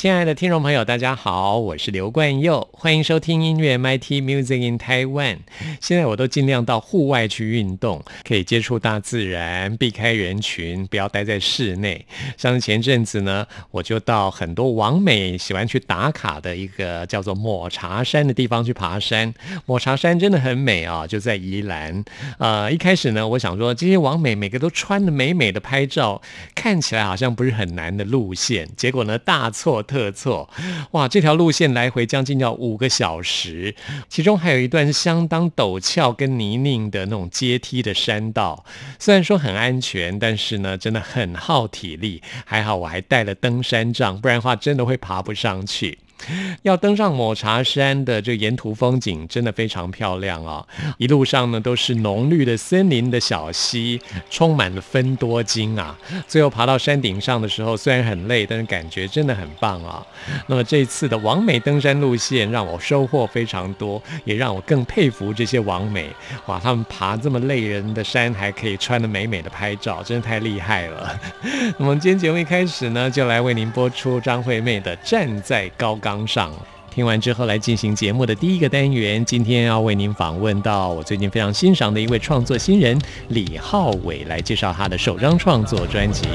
亲爱的听众朋友，大家好，我是刘冠佑，欢迎收听音乐 MIT Music in Taiwan。现在我都尽量到户外去运动，可以接触大自然，避开人群，不要待在室内。像前阵子呢，我就到很多网美喜欢去打卡的一个叫做抹茶山的地方去爬山。抹茶山真的很美啊，就在宜兰。呃，一开始呢，我想说这些网美每个都穿的美美的拍照，看起来好像不是很难的路线，结果呢，大错。特错，哇！这条路线来回将近要五个小时，其中还有一段相当陡峭跟泥泞的那种阶梯的山道。虽然说很安全，但是呢，真的很耗体力。还好我还带了登山杖，不然的话真的会爬不上去。要登上抹茶山的这沿途风景真的非常漂亮啊！一路上呢都是浓绿的森林的小溪，充满了分多金啊！最后爬到山顶上的时候，虽然很累，但是感觉真的很棒啊！那么这次的王美登山路线让我收获非常多，也让我更佩服这些王美哇！他们爬这么累人的山，还可以穿的美美的拍照，真的太厉害了！那么今天节目一开始呢，就来为您播出张惠妹的《站在高岗》。当上，听完之后来进行节目的第一个单元。今天要为您访问到我最近非常欣赏的一位创作新人李浩伟，来介绍他的首张创作专辑。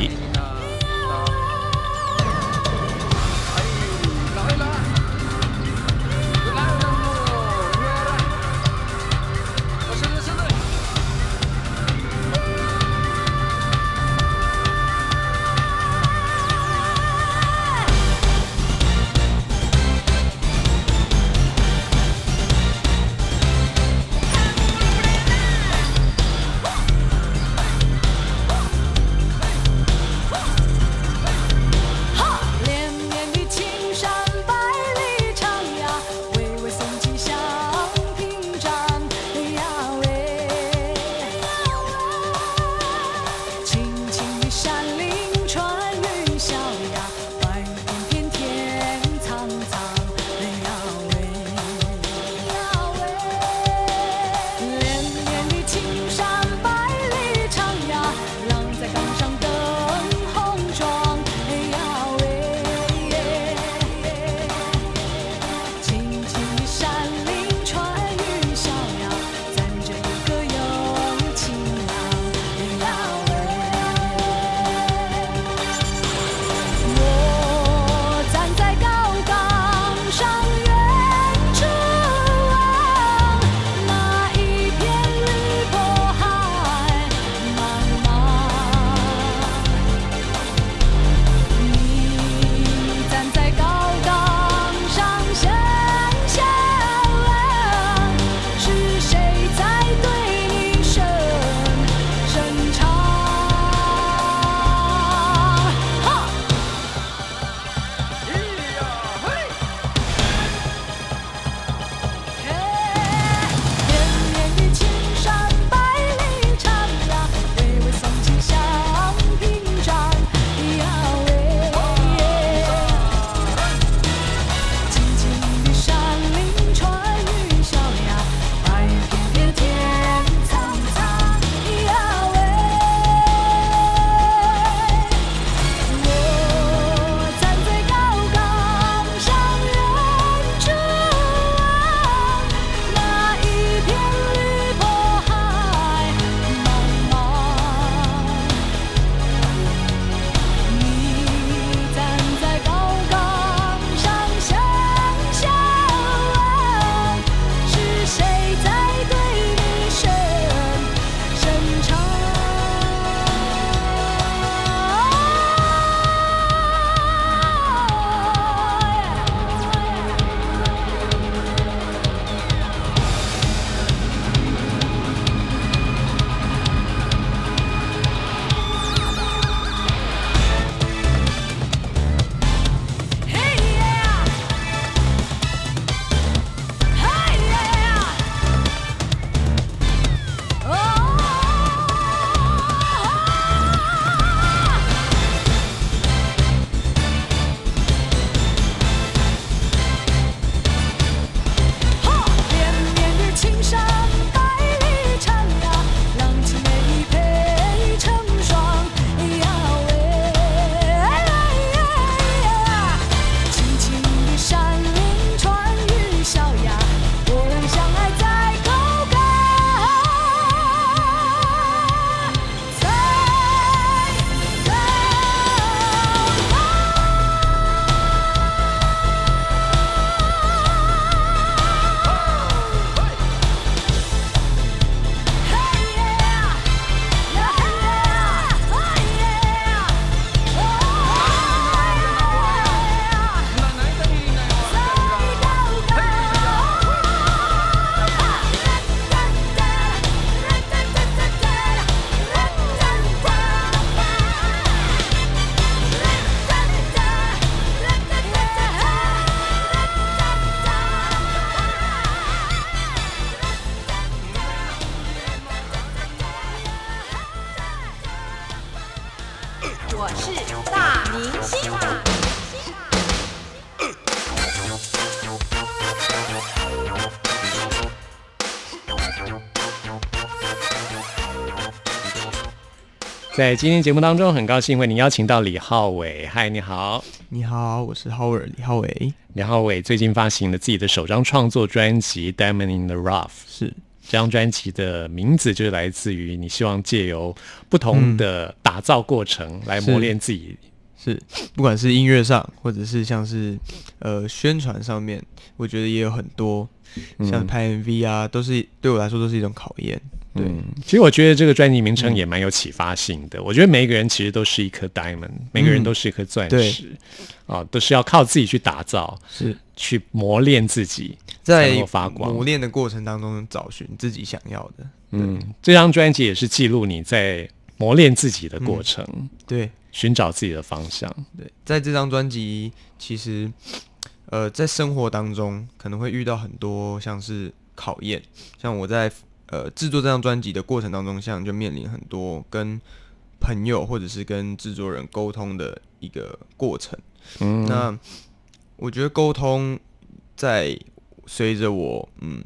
在今天节目当中，很高兴为您邀请到李浩伟。嗨，你好，你好，我是 Howard 李浩伟。李浩伟最近发行了自己的首张创作专辑《Diamond in the Rough》，是这张专辑的名字就是来自于你希望借由不同的打造过程来磨练自己。是，不管是音乐上，或者是像是呃宣传上面，我觉得也有很多，像拍 MV 啊，都是对我来说都是一种考验。对，其实我觉得这个专辑名称也蛮有启发性的。我觉得每一个人其实都是一颗 diamond，每个人都是一颗钻石，啊，都是要靠自己去打造，是去磨练自己，在发光。磨练的过程当中，找寻自己想要的。嗯，这张专辑也是记录你在磨练自己的过程，对，寻找自己的方向。对，在这张专辑，其实呃，在生活当中可能会遇到很多像是考验，像我在。呃，制作这张专辑的过程当中，像就面临很多跟朋友或者是跟制作人沟通的一个过程。嗯，那我觉得沟通在随着我嗯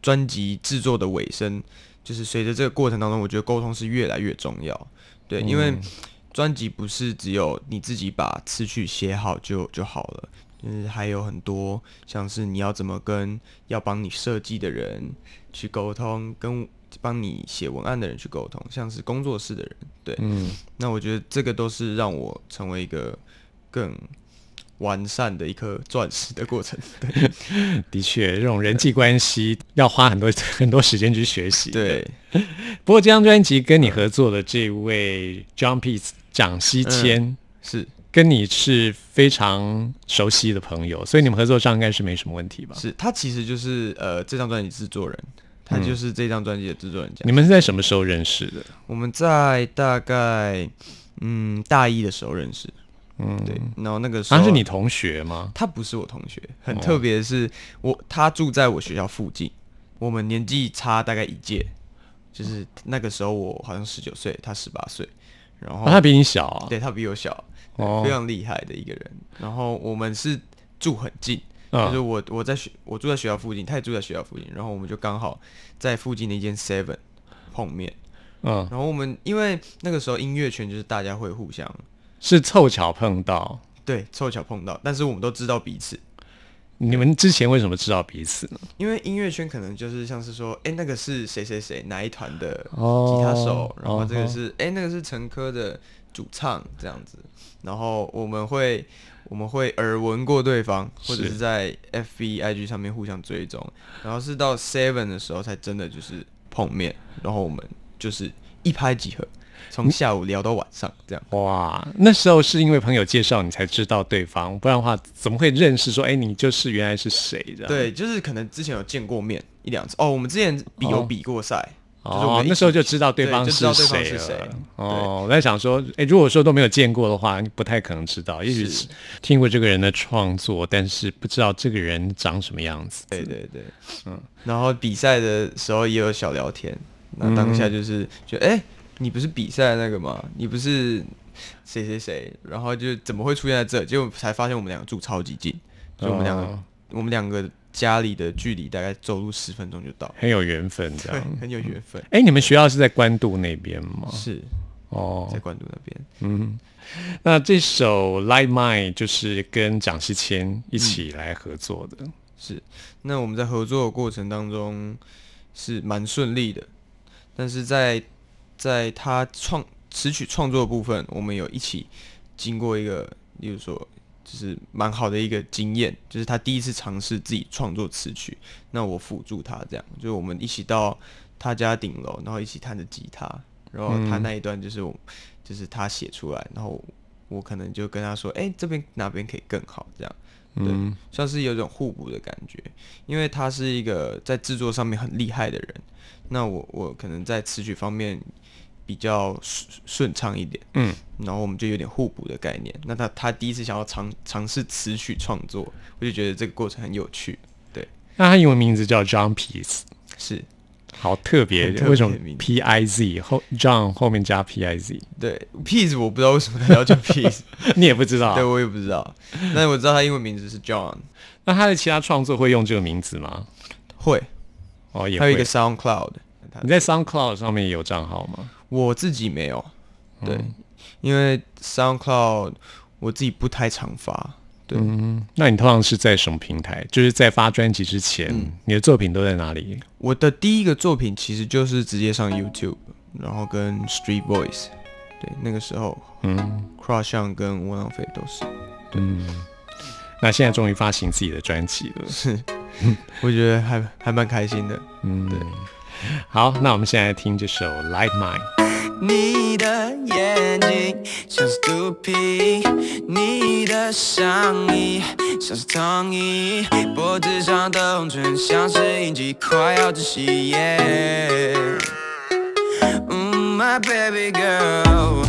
专辑制作的尾声，就是随着这个过程当中，我觉得沟通是越来越重要。对，因为专辑不是只有你自己把词曲写好就就好了。就是还有很多，像是你要怎么跟要帮你设计的人去沟通，跟帮你写文案的人去沟通，像是工作室的人，对，嗯，那我觉得这个都是让我成为一个更完善的一颗 钻石的过程。对，的确，这种人际关系要花很多 很多时间去学习。对，不过这张专辑跟你合作的这位 John 蒋西谦是。跟你是非常熟悉的朋友，所以你们合作上应该是没什么问题吧？是他其实就是呃这张专辑制作人，他就是这张专辑的制作人。你们是在什么时候认识的？我们在大概嗯大一的时候认识。嗯，对。然后那个时候他是你同学吗？他不是我同学，很特别的是我他住在我学校附近，我们年纪差大概一届，就是那个时候我好像十九岁，他十八岁，然后他比你小啊？对他比我小。非常厉害的一个人，然后我们是住很近，就是我我在学我住在学校附近，他也住在学校附近，然后我们就刚好在附近的一间 Seven 碰面，嗯，然后我们因为那个时候音乐圈就是大家会互相是凑巧碰到，对，凑巧碰到，但是我们都知道彼此。你们之前为什么知道彼此呢？因为音乐圈可能就是像是说，哎，那个是谁谁谁哪一团的吉他手，然后这个是哎那个是陈科的主唱这样子。然后我们会我们会耳闻过对方，或者是在 F B I G 上面互相追踪，然后是到 Seven 的时候才真的就是碰面，然后我们就是一拍即合，从下午聊到晚上这样。哇，那时候是因为朋友介绍你才知道对方，不然的话怎么会认识？说哎，你就是原来是谁的？对，就是可能之前有见过面一两次。哦，我们之前比有比过赛。哦，那时候就知道对方是谁了。哦，我在想说，哎，如果说都没有见过的话，不太可能知道。也许是听过这个人的创作，但是不知道这个人长什么样子。对对对，嗯。然后比赛的时候也有小聊天，那当下就是觉得，哎，你不是比赛那个吗？你不是谁谁谁？然后就怎么会出现在这？结果才发现我们两个住超级近，就我们两个，我们两个。家里的距离大概走路十分钟就到，很有缘分，这样很有缘分。哎，你们学校是在关渡那边吗？是，哦，在关渡那边。嗯，那这首《Light Mine》就是跟蒋西谦一起来合作的。是，那我们在合作的过程当中是蛮顺利的，但是在在他创词曲创作的部分，我们有一起经过一个，例如说。就是蛮好的一个经验，就是他第一次尝试自己创作词曲，那我辅助他这样，就我们一起到他家顶楼，然后一起弹着吉他，然后他那一段就是我，就是他写出来，然后我可能就跟他说，哎，这边哪边可以更好，这样，对，算是有种互补的感觉，因为他是一个在制作上面很厉害的人，那我我可能在词曲方面。比较顺顺畅一点，嗯，然后我们就有点互补的概念。那他他第一次想要尝尝试词曲创作，我就觉得这个过程很有趣。对，那他英文名字叫 John Piece，是好特别，为什么 P I Z 后 John 后面加 P I Z？对，Piece 我不知道为什么他要叫 Piece，你也不知道？对我也不知道。但我知道他英文名字是 John。那他的其他创作会用这个名字吗？会，哦，也还有一个 SoundCloud。你在 SoundCloud 上面有账号吗？我自己没有，对，因为 SoundCloud 我自己不太常发。对，嗯，那你通常是在什么平台？就是在发专辑之前，你的作品都在哪里？我的第一个作品其实就是直接上 YouTube，然后跟 Street Voice，对，那个时候，嗯，Crush On 跟窝囊废都是，嗯，那现在终于发行自己的专辑了，是，我觉得还还蛮开心的，嗯，对。好，那我们现在听这首《Light Mine》。你的眼睛像是肚皮，你的上衣像是躺椅，脖子上的红唇像是印记，快要窒息。Yeah，My baby girl。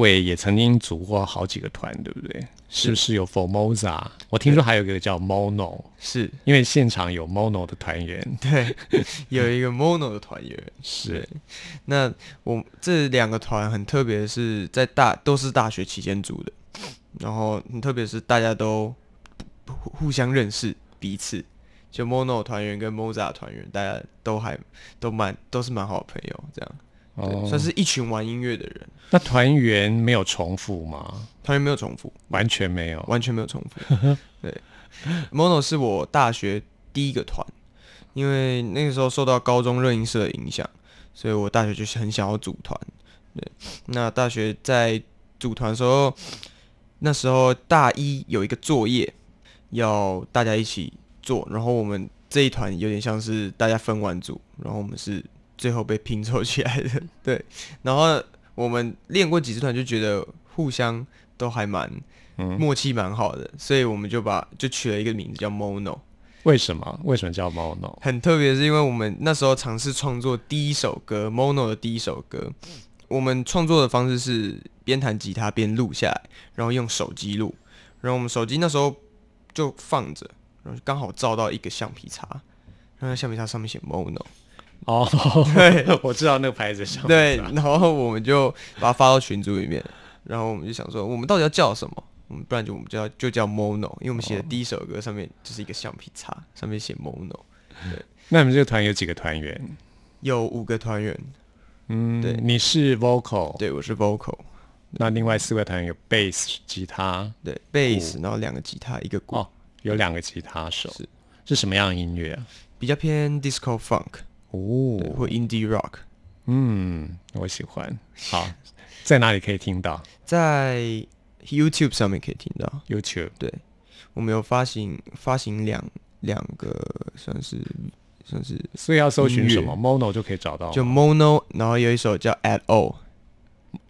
伟也曾经组过好几个团，对不对？是不是有 Formosa？我听说还有一个叫 Mono，是因为现场有 Mono 的团员。对，有一个 Mono 的团员。是，那我这两个团很特别，是在大都是大学期间组的，然后很特别是大家都互相认识彼此，就 Mono 团员跟 Moza 团员，大家都还都蛮都是蛮好的朋友，这样。算是一群玩音乐的人。那团员没有重复吗？团员没有重复，完全没有，完全没有重复。对，Mono 是我大学第一个团，因为那个时候受到高中热音社的影响，所以我大学就是很想要组团。对，那大学在组团的时候，那时候大一有一个作业要大家一起做，然后我们这一团有点像是大家分完组，然后我们是。最后被拼凑起来的，对。然后我们练过几次团，就觉得互相都还蛮默契蛮好的，所以我们就把就取了一个名字叫 Mono。为什么？为什么叫 Mono？很特别，是因为我们那时候尝试创作第一首歌 Mono 的第一首歌，我们创作的方式是边弹吉他边录下来，然后用手机录，然后我们手机那时候就放着，然后刚好照到一个橡皮擦，然后橡皮擦上面写 Mono。哦，对，我知道那个牌子上。对，然后我们就把它发到群组里面，然后我们就想说，我们到底要叫什么？嗯，不然就我们就要就叫 Mono，因为我们写的第一首歌上面就是一个橡皮擦，上面写 Mono。对，那你们这个团有几个团员？有五个团员。嗯，对，你是 Vocal，对，我是 Vocal。那另外四位团员有 Bass 吉他，对，Bass，然后两个吉他，一个鼓。哦，有两个吉他手。是，是什么样的音乐啊？比较偏 Disco Funk。哦，或 indie rock，嗯，我喜欢。好，在哪里可以听到？在 YouTube 上面可以听到。？YouTube。对我们有发行发行两两个算是算是所以要搜寻什么？Mono 就可以找到，就 Mono，然后有一首叫 At All，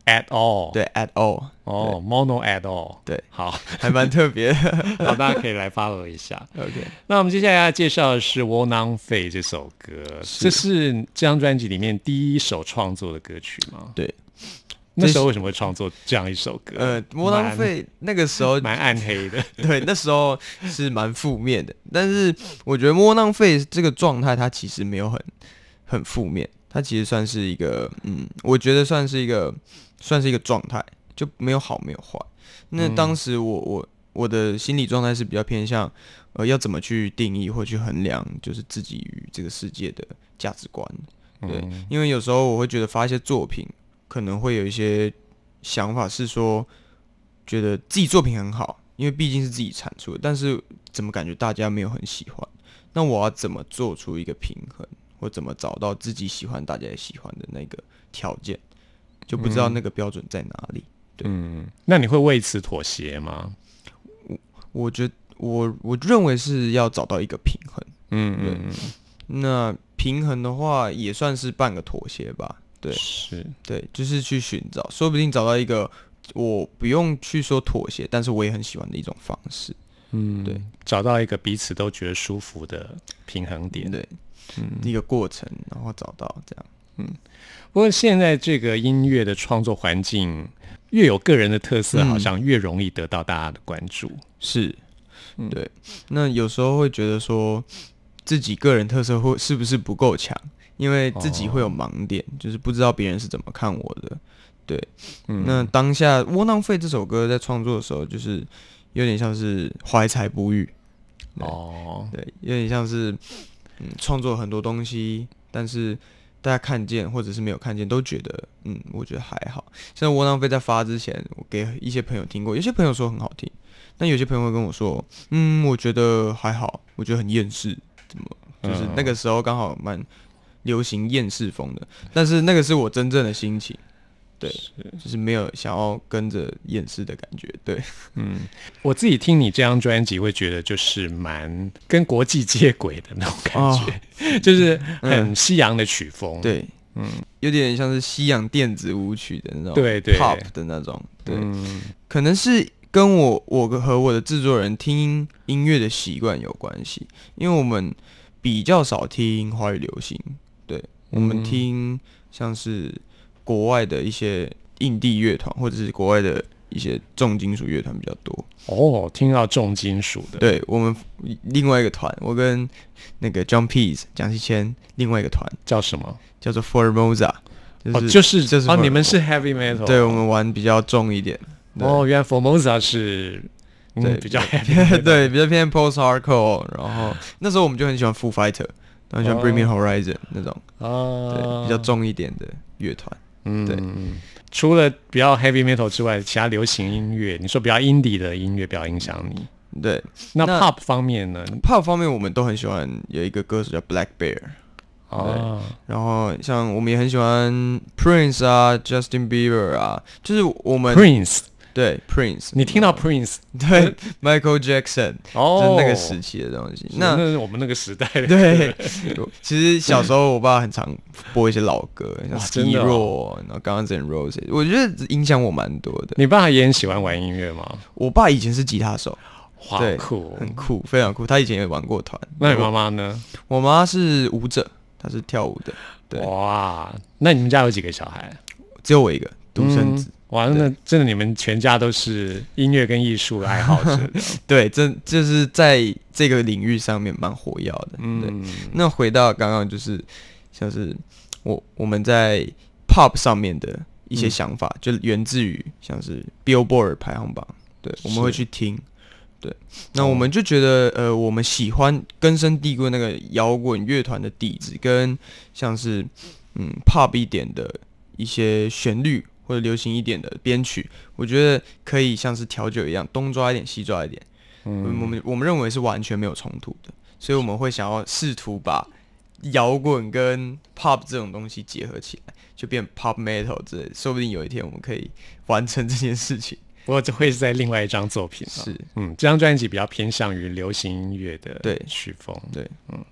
at all。对 At All，哦，Mono at all。对，好，还蛮特别的。好，大家可以来 follow 一下。OK，那我们接下来要介绍的是《窝囊废》这首歌，是这是这张专辑里面第一首创作的歌曲吗？对，那时候为什么会创作这样一首歌？呃，窝囊废那个时候蛮蛮暗黑的。对，那时候是蛮负面的，但是我觉得窝囊废这个状态，它其实没有很很负面，它其实算是一个，嗯，我觉得算是一个，算是一个状态，就没有好没有坏。那当时我我我的心理状态是比较偏向，呃，要怎么去定义或去衡量，就是自己与这个世界的价值观。对，嗯因为有时候我会觉得发一些作品，可能会有一些想法是说，觉得自己作品很好，因为毕竟是自己产出的，但是怎么感觉大家没有很喜欢？那我要怎么做出一个平衡，或怎么找到自己喜欢、大家也喜欢的那个条件，就不知道那个标准在哪里。对嗯，那你会为此妥协吗？我我觉我我认为是要找到一个平衡。嗯嗯嗯，那平衡的话，也算是半个妥协吧。对，是，对，就是去寻找，说不定找到一个我不用去说妥协，但是我也很喜欢的一种方式。嗯，对，找到一个彼此都觉得舒服的平衡点。对，嗯一个过程，然后找到这样。不过现在这个音乐的创作环境越有个人的特色，嗯。好像越容易得到大家的关注。是，对。那有时候会觉得说，自己个人特色会是不是不够强？因为自己会有盲点，就是不知道别人是怎么看我的。对，嗯。那当下《窝囊废》这首歌在创作的时候，就是有点像是怀才不遇，哦，对，有点像是嗯创作很多东西，但是大家看见或者是没有看见，都觉得嗯，我觉得还好。像窝囊废在发之前，我给一些朋友听过，有些朋友说很好听，但有些朋友会跟我说，嗯，我觉得还好，我觉得很厌世，怎么就是嗯那个时候刚好蛮流行厌世风的，但是那个是我真正的心情。对，就是没有想要跟着厌世的感觉。对，嗯。我自己听你这张专辑，会觉得就是蛮跟国际接轨的那种感觉，就是很西洋的曲风。，哦对，嗯，有点像是西洋电子舞曲的那种，对对。pop 的那种，对，嗯。可能是跟我我和我的制作人听音乐的习惯有关系，因为我们比较少听华语流行，对。我们嗯。听像是国外的一些印地乐团，或者是国外的一些重金属乐团比较多。哦，听到重金属的，对我们另外一个团，我跟那个 John Pease 蒋西谦另外一个团叫什么？叫做 Formosa，就是、哦，就是就是哦，你们是 heavy metal，对我们玩比较重一点。哦，原来 Formosa 是嗯对比较 heavy，对，比较偏 post hardcore，然后那时候我们就很喜欢 Foo Fighter，很喜欢哦 Bring Me Horizon 那种，啊，对，比较重一点的乐团。嗯对。除了比较 heavy metal 之外，其他流行音乐，你说比较 indie 的音乐比较影响你，对。那那 pop 方面呢？，pop 方面我们都很喜欢，有一个歌手叫 Black Bear，啊，然后像我们也很喜欢 Prince 啊，Justin Bieber 啊，就是我们 Prince，对 Prince，你听到 Prince 对 Michael Jackson，哦就是那个时期的东西。那那那是我们那个时代的，对，其实小时候我爸很常播一些老歌，像哇真 Ski 的 Row，、哦然后 Guns N' Roses，我觉得影响我蛮多的。你爸也很喜欢玩音乐吗？我爸以前是吉他手，哇，对酷！很酷，非常酷。他以前也玩过团。那你妈妈呢？我我妈是舞者，她是跳舞的，对哇，那你们家有几个小孩？只有我一个独生子。嗯哇，那真的你们全家都是音乐跟艺术的爱好者。对，真就是在这个领域上面蛮火药的。对，嗯，那回到刚刚就是像是我我们在 pop 上面的一些想法，就源自于像是 Billboard 排行榜，对，我们会去听。对，那我们就觉得，呃，我们喜欢根深蒂固的那个摇滚乐团的底子，跟像是嗯 pop 一点的一些旋律或者流行一点的编曲，我觉得可以像是调酒一样，东抓一点，西抓一点。嗯我们我们认为是完全没有冲突的，所以我们会想要试图把摇滚跟 pop 这种东西结合起来，就变 pop metal 之类的，说不定有一天我们可以完成这件事情。不过这会是在另外一张作品了。是，嗯，这张专辑比较偏向于流行音乐的对曲风。对，嗯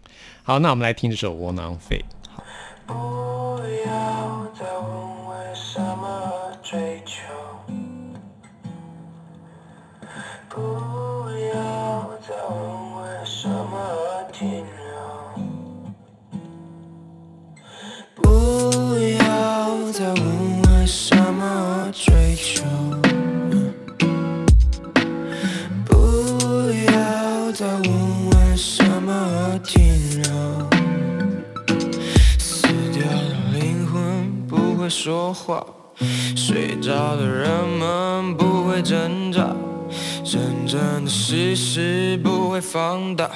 好，那我们来听这首《窝囊废》。不要再问为什么追求，不要再问为什么停留，不要再问为什么追求，不要再问说话，睡着的人们不会挣扎，真正的事实不会放大，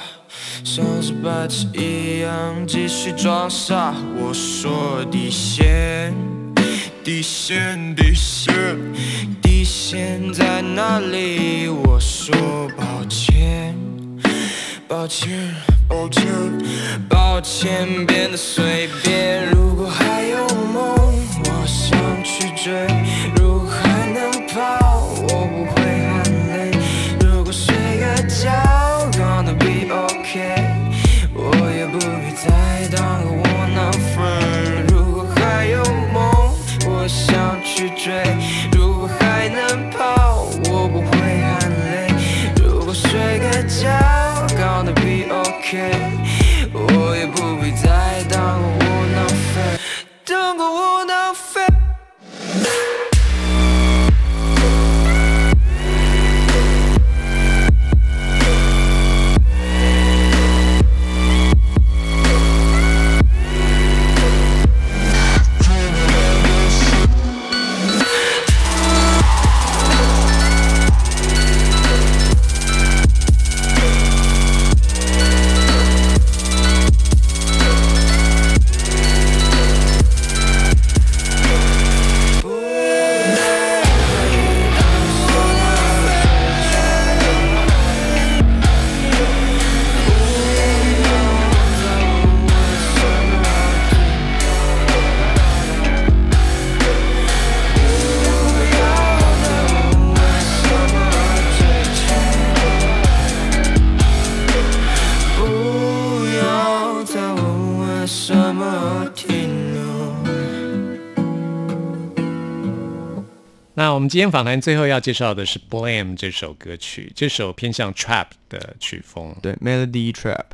像是白痴一样继续装傻。我说底线，底线，底线，底线在哪里？我说抱歉。抱歉，抱歉，抱歉，变得随便。如果还，追；今天访谈最后要介绍的是《Blame》这首歌曲，这首偏向 Trap 的曲风。对，Melody Trap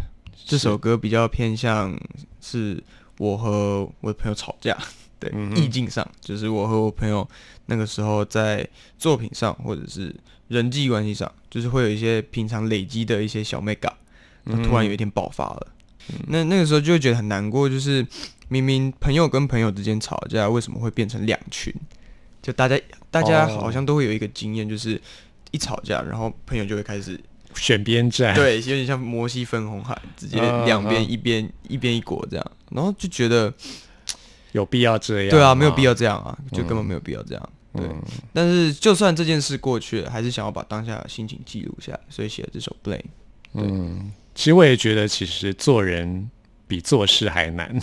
这首歌比较偏向是我和我的朋友吵架，对，意境上就是我和我朋友那个时候在作品上或者是人际关系上，就是会有一些平常累积的一些小 mega，突然有一天爆发了，那那个时候就会觉得很难过，就是明明朋友跟朋友之间吵架，为什么会变成两群？就大家大家哦好像都会有一个经验，就是一吵架，然后朋友就会开始选边站，，对，有点像摩西分红海，直接嗯两边嗯一边一边一国这样，然后就觉得有必要这样？对啊，没有必要。要这样啊，就根本没有必要这样。对，嗯但是就算这件事过去了，还是想要把当下的心情记录下来，所以写了这首《Blame》。嗯，其实我也觉得，其实做人比做事还难。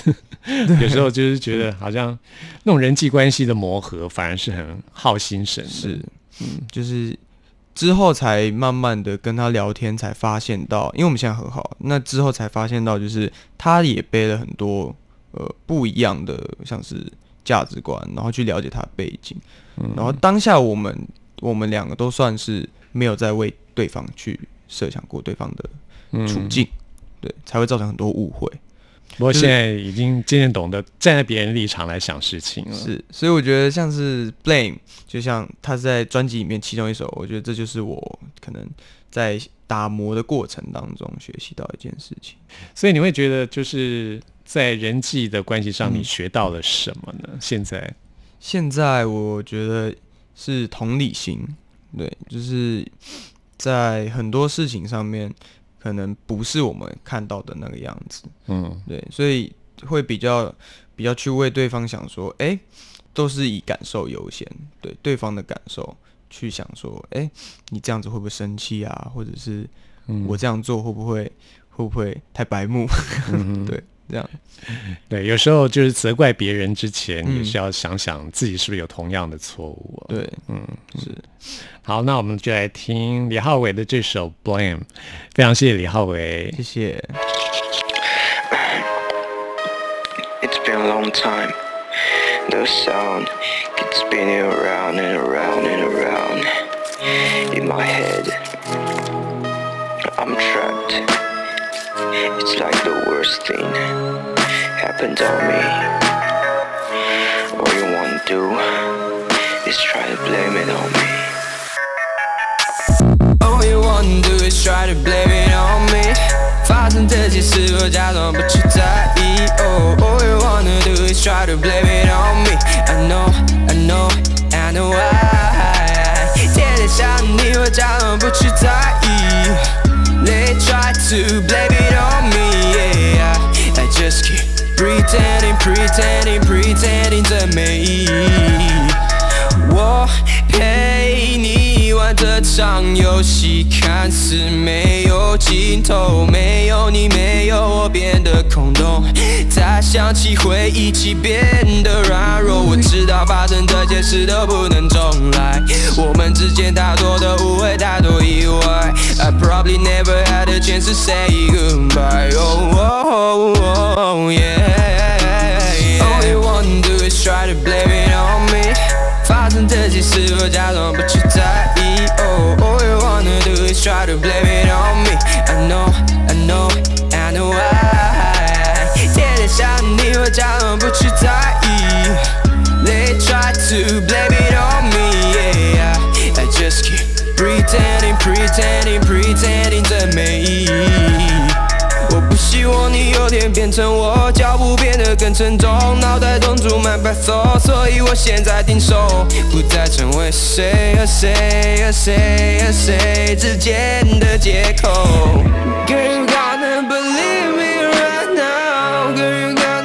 有时候就是觉得，好像那种人际关系的磨合，反而是很耗心神的。是，嗯，就是之后才慢慢的跟他聊天，才发现到，因为我们现在和好，那之后才发现到，就是他也背了很多呃不一样的，像是价值观，然后去了解他的背景，然后当下我们我们两个都算是没有在为对方去设想过对方的处境，对，才会造成很多误会。不过现在已经渐渐懂得站在别人立场来想事情了。是，所以我觉得像是 Blame，就像他在专辑里面其中一首，我觉得这就是我可能在打磨的过程当中学习到一件事情。所以你会觉得，就是在人际的关系上，嗯你学到了什么呢？现在，现在我觉得是同理心，对，就是在很多事情上面，可能不是我们看到的那个样子，嗯。对，所以会比较比较去为对方想说，哎、都是以感受优先，对对方的感受去想说，哎、你这样子会不会生气啊？或者是嗯。我这样做会不会会不会太白目？嗯 对，这样。对，有时候就是责怪别人之前，嗯也是要想想自己是不是有同样的错误、哦。对，嗯，是。好，那我们就来听李浩伟的这首《Blame》，非常谢谢李浩伟。谢谢。It's been a long time. The sound keeps spinning around and around and around in my head. I'm trapped. It's like the worst thing happened on me. All you wanna do is try to blame it on me. All you wanna do is try to blame it on me 发生这些事我假装不去在意 Oh, all you wanna do is try to blame it on me I know, I know, I know why 天天想你我假装不去在意 They try to blame it on me Yeah, I just keep pretending, pretending, pretending 这没意义我陪你玩这场游戏，看似没有尽头，没有你，没有我，变得空洞。再 想起回忆起，变得软弱。我知道发生这件事都不能重来，我们之间太多的误会，太多意外。I probably never had a chance to say goodbye. Oh, oh, oh, oh yeah. All you wanna do is try to blame it on me. 发生这些事，我假装不去在意。Oh, all you wanna do is try to blame it on me. I know, to blame it on me, yeah. I just keep pretending, pretending, pretending 这没意义。我不希望你有天变成我，脚步变得更沉重，脑袋中注满白噪，所以我现在定手，不再成为谁和谁和谁和谁之间的借口。Girl, you gotta believe me right now. Girl, you gotta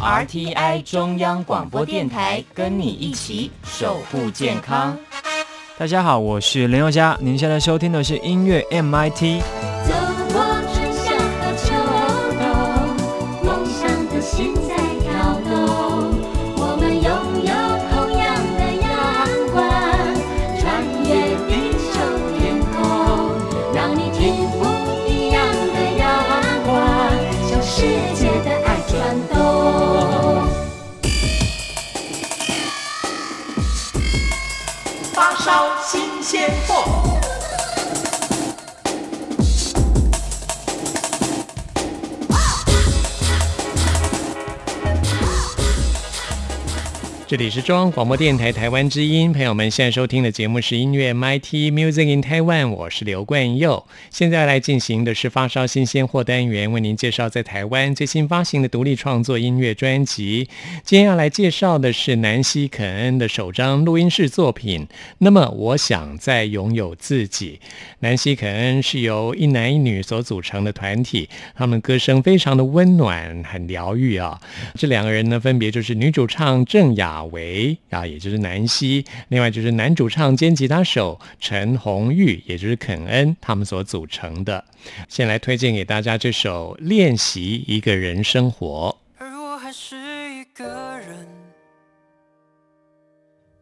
RTI 中央广播电台，跟你一起守护健康。大家好，我是林宥嘉，您现在收听的是音乐 MIT。这里是中央广播电台台湾之音，朋友们现在收听的节目是音乐 MIT Music in Taiwan，我是刘冠佑。现在来进行的是发烧新鲜货单元，为您介绍在台湾最新发行的独立创作音乐专辑。今天要来介绍的是南希肯恩的首张录音室作品。那么，我想再拥有自己。南希肯恩是由一男一女所组成的团体，他们歌声非常的温暖，很疗愈啊。这两个人呢，分别就是女主唱郑雅维啊，也就是南希；另外就是男主唱兼吉他手陈鸿玉，也就是肯恩，他们所组成的。先来推荐给大家这首《练习一个人生活》。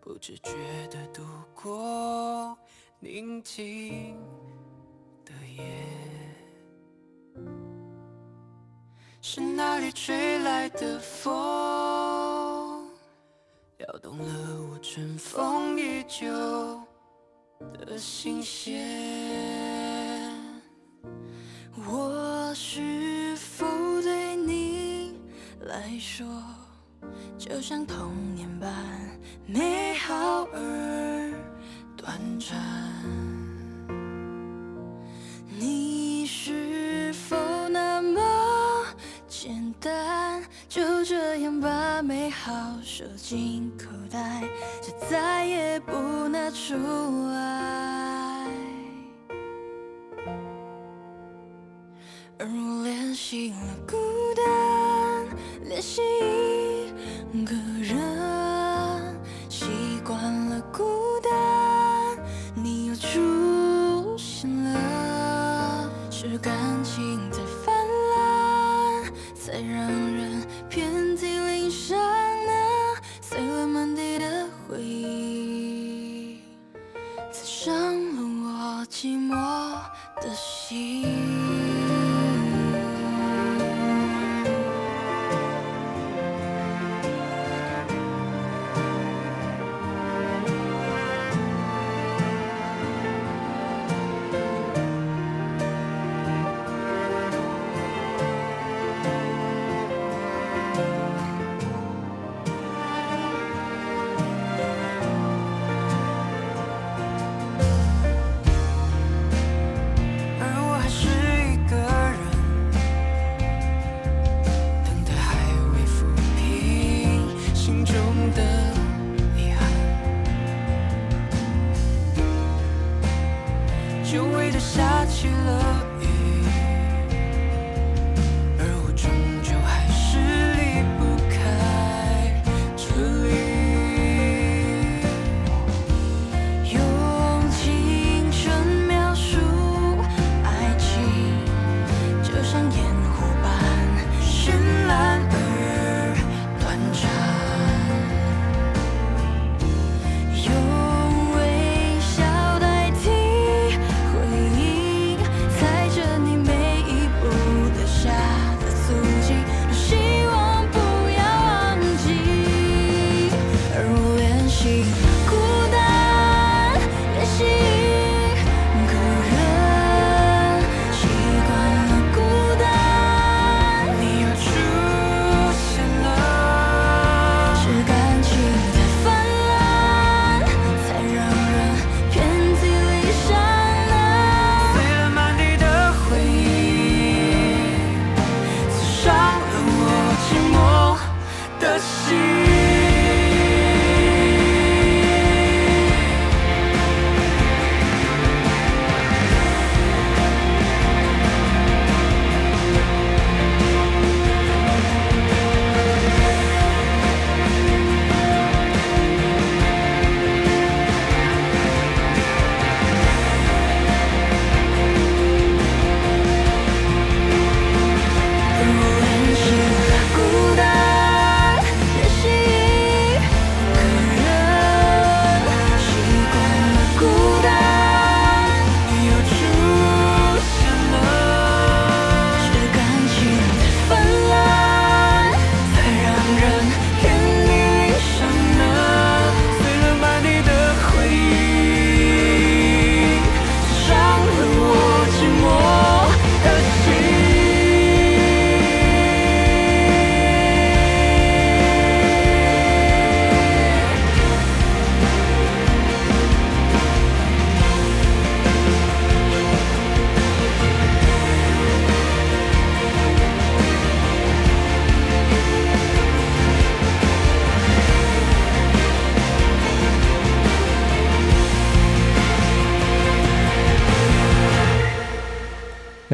不自觉的度过宁静的夜。是哪里吹来的风，忘了我尘封已久的心弦？我是否对你来说，就像童年般美好而短暂？想把美好收进口袋，就再也不拿出来？而我练习了孤单，练习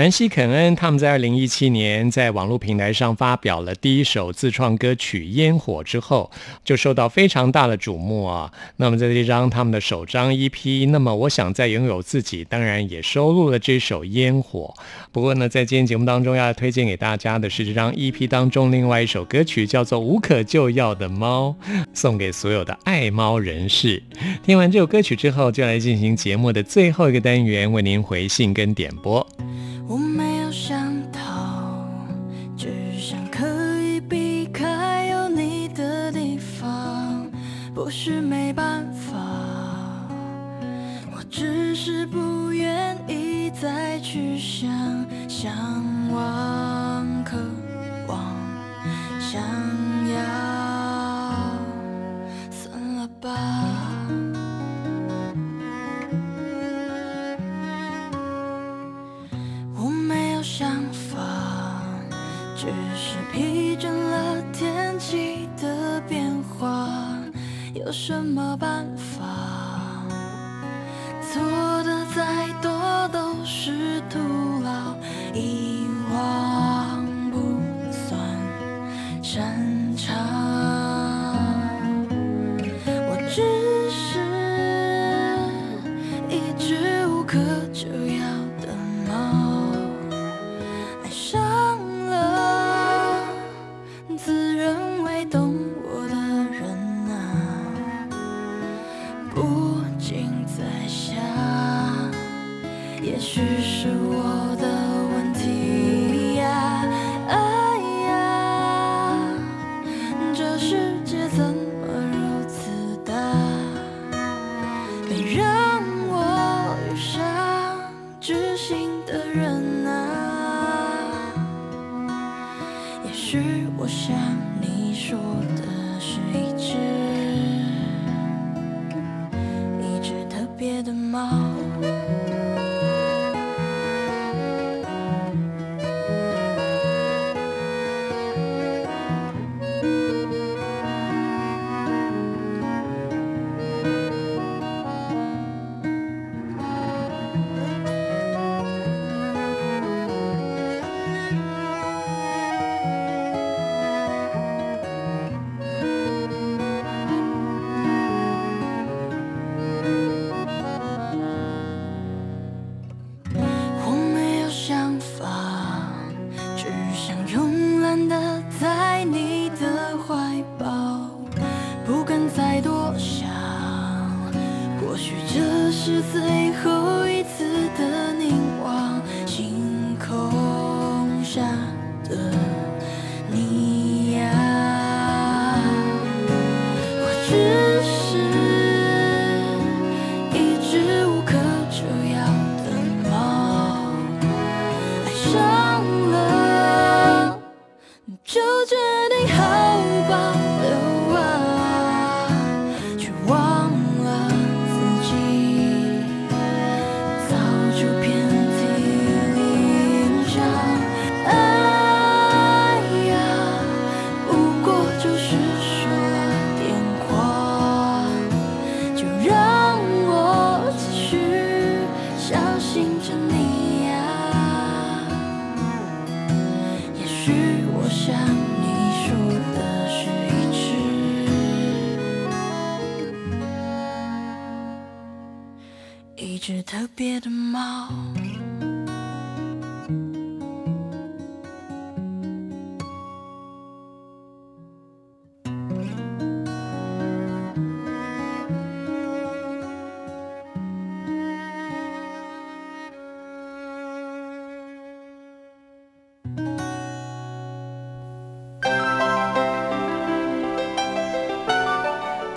南希肯恩他们在二零一七年在网络平台上发表了第一首自创歌曲《烟火》之后，就受到非常大的瞩目啊。那么在这张他们的首张 EP，那么我想在拥有自己，当然也收录了这首《烟火》。不过呢，在今天节目当中要推荐给大家的是这张 EP 当中另外一首歌曲，叫做《无可救药的猫》，送给所有的爱猫人士。听完这首歌曲之后，就来进行节目的最后一个单元，为您回信跟点播。我没有想逃，只想可以避开有你的地方，不是没办法，我只是不愿意再去想，向往、渴望、想要，算了吧。想法，只是疲倦了天气的变化，有什么办法？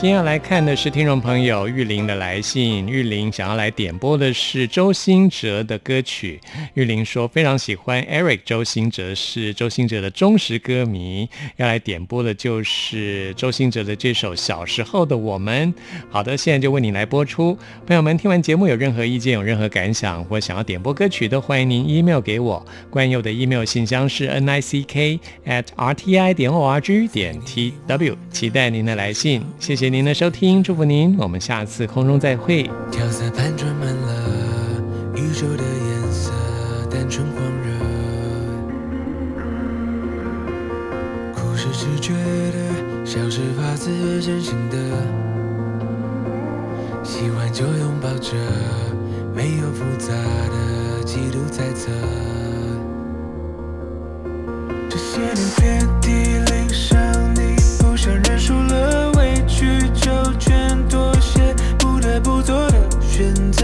今天要来看的是听众朋友玉玲的来信，玉玲想要来点播的是周兴哲的歌曲。玉玲说非常喜欢 Eric 周兴哲，是周兴哲的忠实歌迷，要来点播的就是周兴哲的这首《小时候的我们》。好的，现在就为你来播出。朋友们听完节目有任何意见、有任何感想或想要点播歌曲，都欢迎您 email 给我。关佑的 email 信箱是 n i c k at r t i 点 o r g 点 t w，期待您的来信。谢谢您的收听，祝福您，我们下次空中再会。调色盘装满了宇宙的颜色，单纯狂热。故事是觉得像是发自真心的，喜欢就拥抱着，没有复杂的嫉妒猜测。这些年遍体去求全妥协，不得不做的选择。